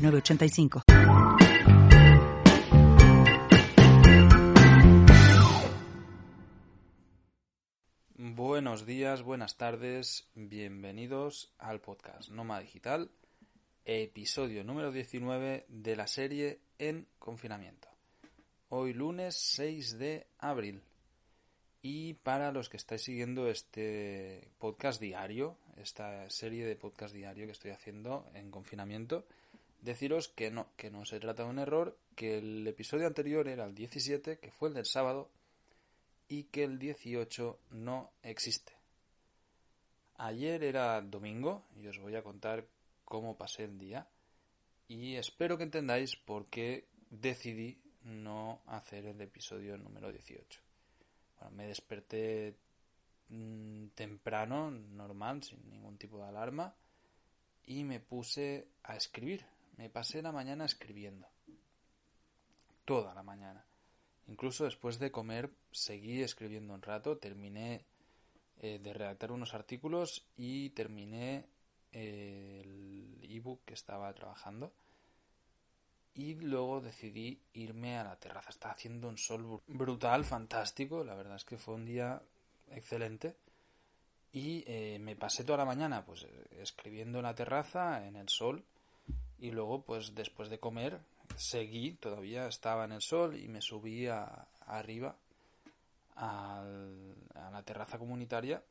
985. Buenos días, buenas tardes, bienvenidos al podcast Noma Digital, episodio número 19 de la serie En confinamiento. Hoy lunes 6 de abril. Y para los que estáis siguiendo este podcast diario, esta serie de podcast diario que estoy haciendo en confinamiento, deciros que no, que no se trata de un error, que el episodio anterior era el 17, que fue el del sábado, y que el 18 no existe. Ayer era domingo y os voy a contar cómo pasé el día y espero que entendáis por qué decidí no hacer el episodio número 18. Bueno, me desperté mm, temprano, normal, sin ningún tipo de alarma, y me puse a escribir, me pasé la mañana escribiendo. Toda la mañana. Incluso después de comer seguí escribiendo un rato, terminé eh, de redactar unos artículos y terminé eh, el ebook que estaba trabajando. Y luego decidí irme a la terraza. Está haciendo un sol brutal, fantástico. La verdad es que fue un día excelente. Y eh, me pasé toda la mañana pues escribiendo en la terraza, en el sol, y luego pues después de comer seguí, todavía estaba en el sol y me subí a, arriba a la terraza comunitaria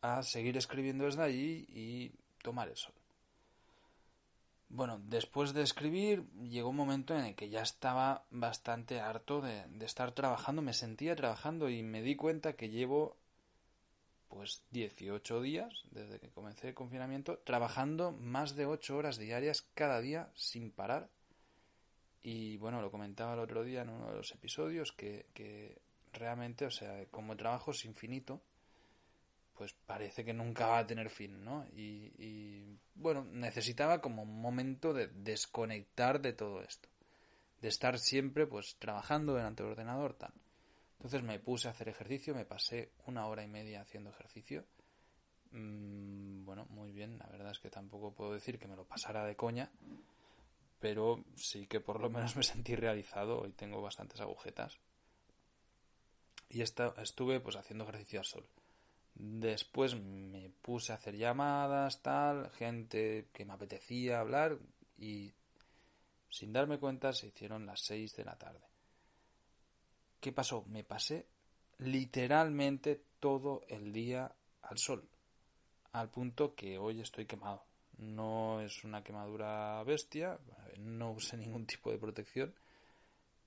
a seguir escribiendo desde allí y tomar el sol. Bueno, después de escribir llegó un momento en el que ya estaba bastante harto de, de estar trabajando, me sentía trabajando y me di cuenta que llevo pues 18 días desde que comencé el confinamiento, trabajando más de 8 horas diarias cada día sin parar. Y bueno, lo comentaba el otro día en uno de los episodios que, que realmente, o sea, como el trabajo es infinito, pues parece que nunca va a tener fin, ¿no? Y, y, bueno, necesitaba como un momento de desconectar de todo esto, de estar siempre pues trabajando delante del ordenador, tal. Entonces me puse a hacer ejercicio, me pasé una hora y media haciendo ejercicio. Mm, bueno, muy bien, la verdad es que tampoco puedo decir que me lo pasara de coña, pero sí que por lo menos me sentí realizado y tengo bastantes agujetas. Y estuve pues haciendo ejercicio al sol. Después me puse a hacer llamadas, tal, gente que me apetecía hablar y sin darme cuenta se hicieron las 6 de la tarde. ¿Qué pasó? Me pasé literalmente todo el día al sol, al punto que hoy estoy quemado. No es una quemadura bestia, no usé ningún tipo de protección,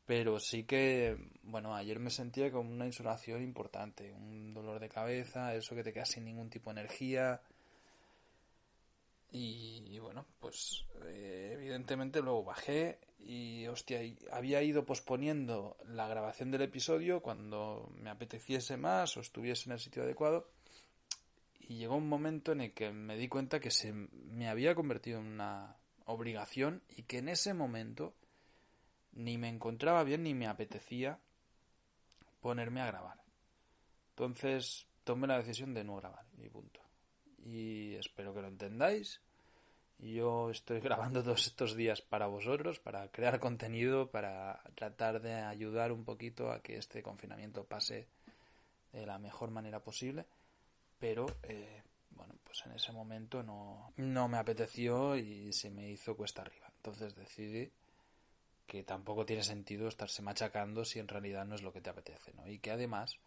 pero sí que, bueno, ayer me sentía con una insolación importante, un dolor de cabeza, eso que te queda sin ningún tipo de energía, y, bueno, pues eh, evidentemente luego bajé y hostia, había ido posponiendo la grabación del episodio cuando me apeteciese más o estuviese en el sitio adecuado. Y llegó un momento en el que me di cuenta que se me había convertido en una obligación y que en ese momento ni me encontraba bien ni me apetecía ponerme a grabar. Entonces tomé la decisión de no grabar y punto. Y espero que lo entendáis yo estoy grabando todos estos días para vosotros, para crear contenido, para tratar de ayudar un poquito a que este confinamiento pase de la mejor manera posible. Pero, eh, bueno, pues en ese momento no, no me apeteció y se me hizo cuesta arriba. Entonces decidí que tampoco tiene sentido estarse machacando si en realidad no es lo que te apetece, ¿no? Y que además,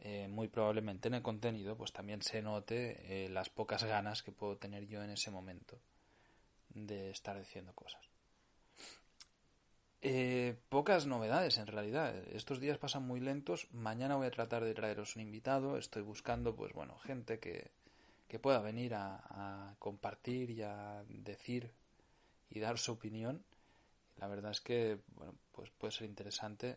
eh, muy probablemente en el contenido, pues también se note eh, las pocas ganas que puedo tener yo en ese momento de estar diciendo cosas. Eh, pocas novedades en realidad. Estos días pasan muy lentos. Mañana voy a tratar de traeros un invitado. Estoy buscando, pues bueno, gente que, que pueda venir a, compartir y a decir y dar su opinión. La verdad es que, bueno, pues puede ser interesante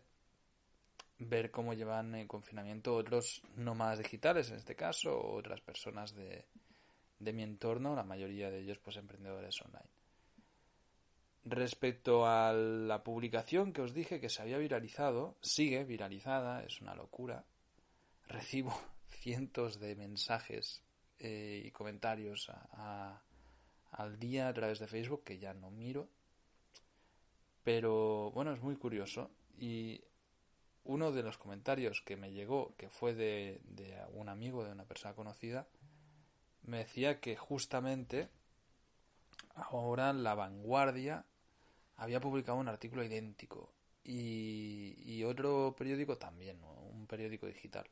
ver cómo llevan el confinamiento otros nómadas digitales, en este caso, otras personas de, de mi entorno, la mayoría de ellos pues emprendedores online. Respecto a la publicación que os dije que se había viralizado, sigue viralizada, es una locura. Recibo cientos de mensajes eh, y comentarios al día a través de Facebook que ya no miro. Pero bueno, es muy curioso. Y uno de los comentarios que me llegó, que fue de un amigo, de una persona conocida, me decía que justamente ahora la vanguardia había publicado un artículo idéntico y, otro periódico también, un periódico digital.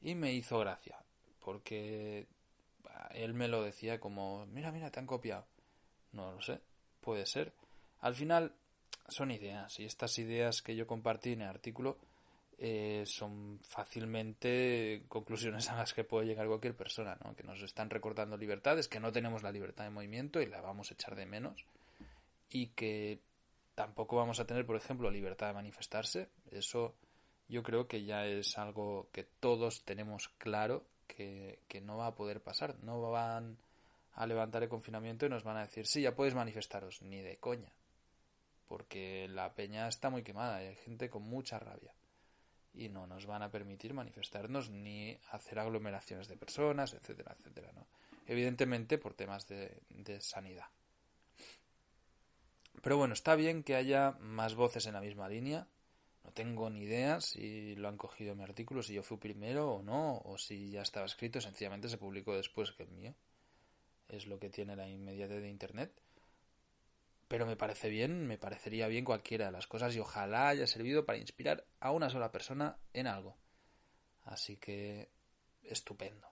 Y me hizo gracia, porque él me lo decía como, mira, mira, te han copiado. No lo sé, puede ser. Al final son ideas y estas ideas que yo compartí en el artículo eh, son fácilmente conclusiones a las que puede llegar cualquier persona, ¿no? que nos están recortando libertades, que no tenemos la libertad de movimiento y la vamos a echar de menos y que tampoco vamos a tener, por ejemplo, libertad de manifestarse. Eso yo creo que ya es algo que todos tenemos claro que, que no va a poder pasar. No van a levantar el confinamiento y nos van a decir, sí, ya podéis manifestaros, ni de coña. Porque la peña está muy quemada y hay gente con mucha rabia. Y no nos van a permitir manifestarnos ni hacer aglomeraciones de personas, etcétera, etcétera, ¿no? Evidentemente por temas de, sanidad. Pero bueno, está bien que haya más voces en la misma línea. No tengo ni idea si lo han cogido mi artículo, si yo fui primero o no, o si ya estaba escrito, sencillamente se publicó después que el mío. Es lo que tiene la inmediatez de Internet. Pero me parece bien, me parecería bien cualquiera de las cosas y ojalá haya servido para inspirar a una sola persona en algo. Así que, estupendo.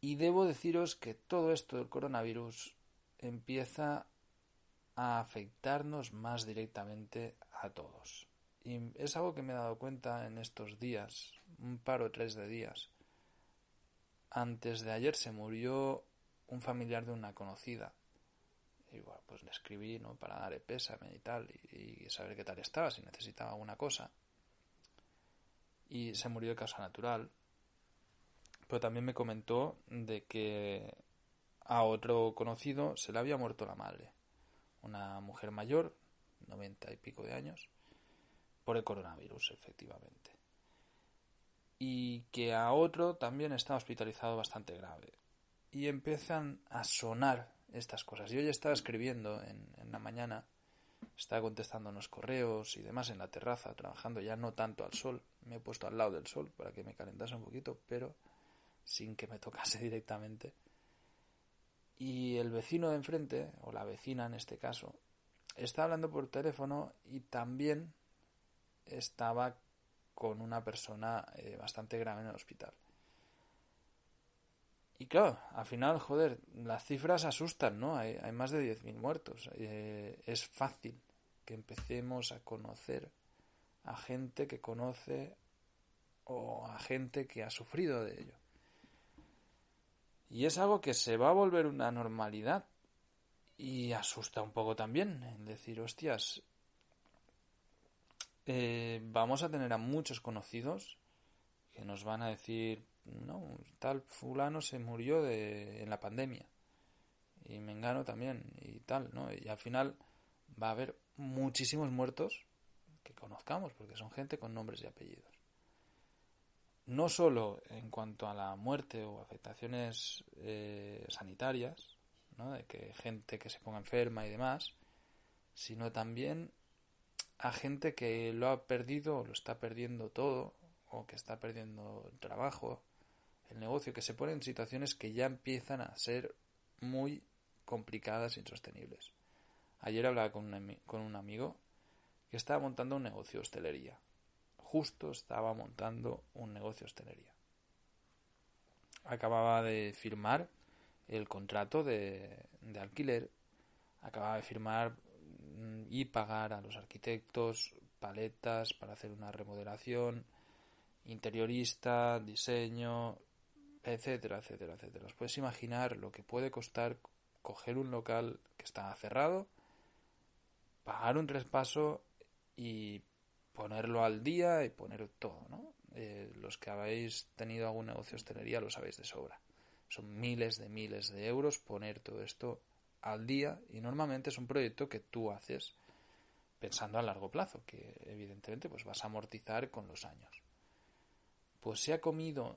Y debo deciros que todo esto del coronavirus empieza a afectarnos más directamente a todos. Y es algo que me he dado cuenta en estos días, un par o tres de días. Antes de ayer se murió un familiar de una conocida. Y bueno, pues le escribí, ¿no? Para darle pésame y tal, y, y saber qué tal estaba, si necesitaba alguna cosa. Y se murió de causa natural. Pero también me comentó de que a otro conocido se le había muerto la madre, una mujer mayor, noventa y pico de años, por el coronavirus, efectivamente. Y que a otro también está hospitalizado bastante grave. Y empiezan a sonar estas cosas. Yo ya estaba escribiendo en, en la mañana, estaba contestando unos correos y demás en la terraza, trabajando ya no tanto al sol. Me he puesto al lado del sol para que me calentase un poquito, pero sin que me tocase directamente y el vecino de enfrente, o la vecina en este caso, está hablando por teléfono y también estaba con una persona eh, bastante grave en el hospital. Y claro, al final, joder, las cifras asustan, ¿no? Hay, más de 10.000 muertos. Eh, es fácil que empecemos a conocer a gente que conoce o a gente que ha sufrido de ello. Y es algo que se va a volver una normalidad. Y asusta un poco también. En decir, hostias, eh, vamos a tener a muchos conocidos que nos van a decir, no, tal fulano se murió de, en la pandemia. Y Mengano también, y tal, ¿no? Y al final va a haber muchísimos muertos que conozcamos, porque son gente con nombres y apellidos no solo en cuanto a la muerte o afectaciones eh, sanitarias, ¿no? de que gente que se ponga enferma y demás, sino también a gente que lo ha perdido o lo está perdiendo todo, o que está perdiendo el trabajo, el negocio, que se pone en situaciones que ya empiezan a ser muy complicadas e insostenibles. Ayer hablaba con un, con un amigo que estaba montando un negocio de hostelería justo estaba montando un negocio de hostelería. Acababa de firmar el contrato de, alquiler, acababa de firmar mm, y pagar a los arquitectos paletas para hacer una remodelación, interiorista, diseño, etcétera, etcétera, etcétera. Os puedes imaginar lo que puede costar coger un local que está cerrado, pagar un traspaso y ponerlo al día y poner todo, ¿no? Eh, los que habéis tenido algún negocio de hostelería lo sabéis de sobra. Son miles de miles de euros poner todo esto al día y normalmente es un proyecto que tú haces pensando a largo plazo, que evidentemente pues vas a amortizar con los años. Pues se ha comido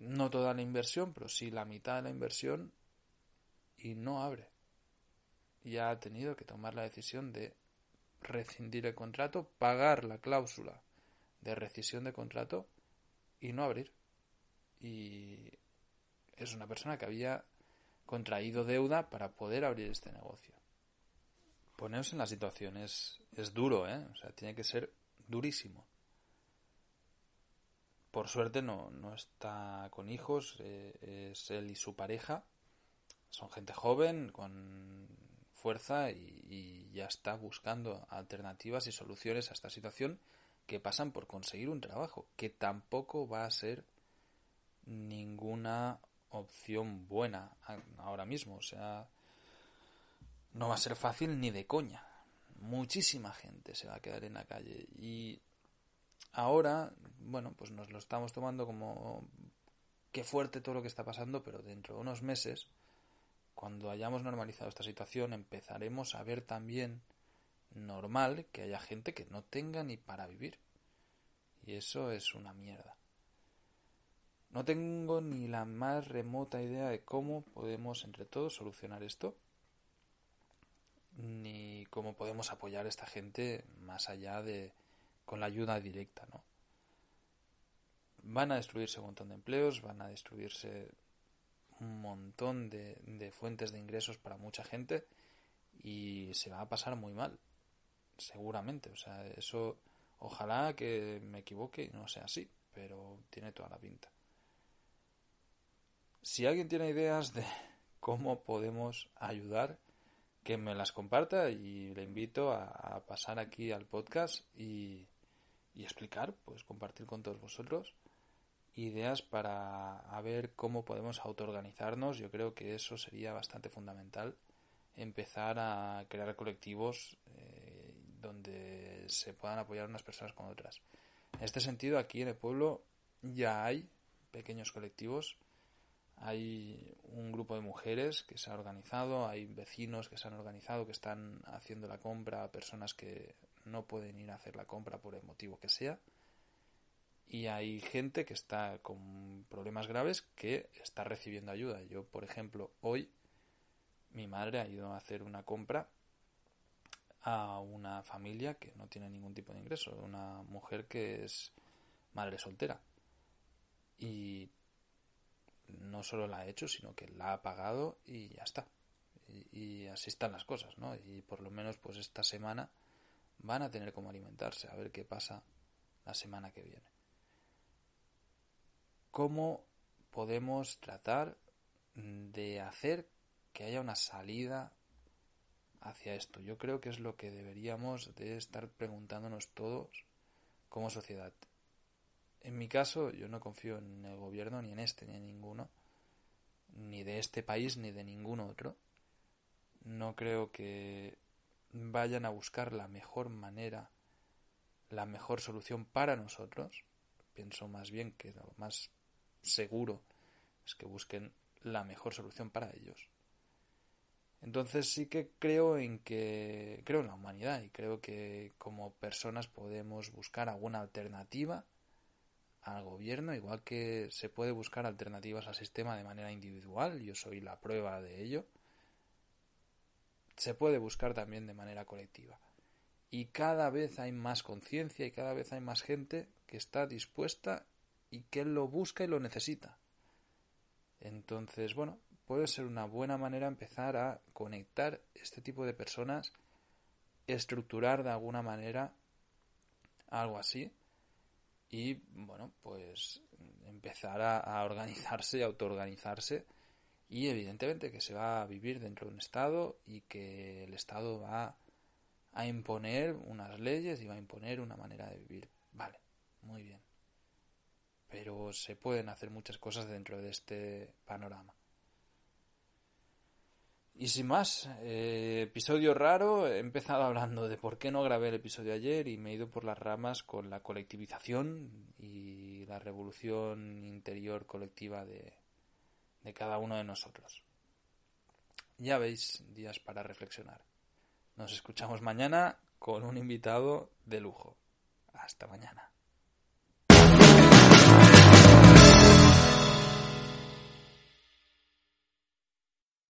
no toda la inversión, pero sí la mitad de la inversión y no abre. Y ha tenido que tomar la decisión de rescindir el contrato, pagar la cláusula de rescisión de contrato y no abrir. Y es una persona que había contraído deuda para poder abrir este negocio. Poneros en la situación es, es duro, ¿eh? O sea, tiene que ser durísimo. Por suerte no, no está con hijos, eh, es él y su pareja. Son gente joven, con fuerza y, y ya está buscando alternativas y soluciones a esta situación que pasan por conseguir un trabajo, que tampoco va a ser ninguna opción buena ahora mismo. O sea, no va a ser fácil ni de coña. Muchísima gente se va a quedar en la calle. Y ahora, bueno, pues nos lo estamos tomando como qué fuerte todo lo que está pasando, pero dentro de unos meses, cuando hayamos normalizado esta situación, empezaremos a ver también normal que haya gente que no tenga ni para vivir. Y eso es una mierda. No tengo ni la más remota idea de cómo podemos entre todos solucionar esto, ni cómo podemos apoyar a esta gente más allá de con la ayuda directa, ¿no? Van a destruirse un montón de empleos, van a destruirse un montón de, de fuentes de ingresos para mucha gente y se va a pasar muy mal, seguramente. O sea, eso ojalá que me equivoque y no sea así, pero tiene toda la pinta. Si alguien tiene ideas de cómo podemos ayudar, que me las comparta y le invito a, pasar aquí al podcast y, explicar, pues compartir con todos vosotros ideas para ver cómo podemos autoorganizarnos. Yo creo que eso sería bastante fundamental, empezar a crear colectivos eh, donde se puedan apoyar unas personas con otras. En este sentido, aquí en el pueblo ya hay pequeños colectivos hay un grupo de mujeres que se ha organizado, hay vecinos que se han organizado, que están haciendo la compra a personas que no pueden ir a hacer la compra por el motivo que sea. Y hay gente que está con problemas graves que está recibiendo ayuda. Yo, por ejemplo, hoy mi madre ha ido a hacer una compra a una familia que no tiene ningún tipo de ingreso, una mujer que es madre soltera. Y no solo la ha hecho, sino que la ha pagado y ya está. Y, así están las cosas, ¿no? Y por lo menos pues esta semana van a tener cómo alimentarse, a ver qué pasa la semana que viene. ¿Cómo podemos tratar de hacer que haya una salida hacia esto? Yo creo que es lo que deberíamos de estar preguntándonos todos como sociedad. En mi caso, yo no confío en el gobierno, ni en este, ni en ninguno, ni de este país, ni de ningún otro. No creo que vayan a buscar la mejor manera, la mejor solución para nosotros. Pienso más bien que lo más seguro es que busquen la mejor solución para ellos. Entonces sí que creo en que creo en la humanidad y creo que como personas podemos buscar alguna alternativa al gobierno, igual que se puede buscar alternativas al sistema de manera individual, yo soy la prueba de ello, se puede buscar también de manera colectiva. Y cada vez hay más conciencia y cada vez hay más gente que está dispuesta y que lo busca y lo necesita. Entonces, bueno, puede ser una buena manera empezar a conectar este tipo de personas, estructurar de alguna manera algo así y bueno, pues empezar a, organizarse y autoorganizarse y evidentemente que se va a vivir dentro de un Estado y que el Estado va a imponer unas leyes y va a imponer una manera de vivir. Vale, muy bien. Pero se pueden hacer muchas cosas dentro de este panorama. Y sin más, eh, episodio raro, he empezado hablando de por qué no grabé el episodio ayer y me he ido por las ramas con la colectivización y la revolución interior colectiva de, de cada uno de nosotros. Ya veis, días para reflexionar. Nos escuchamos mañana con un invitado de lujo. Hasta mañana.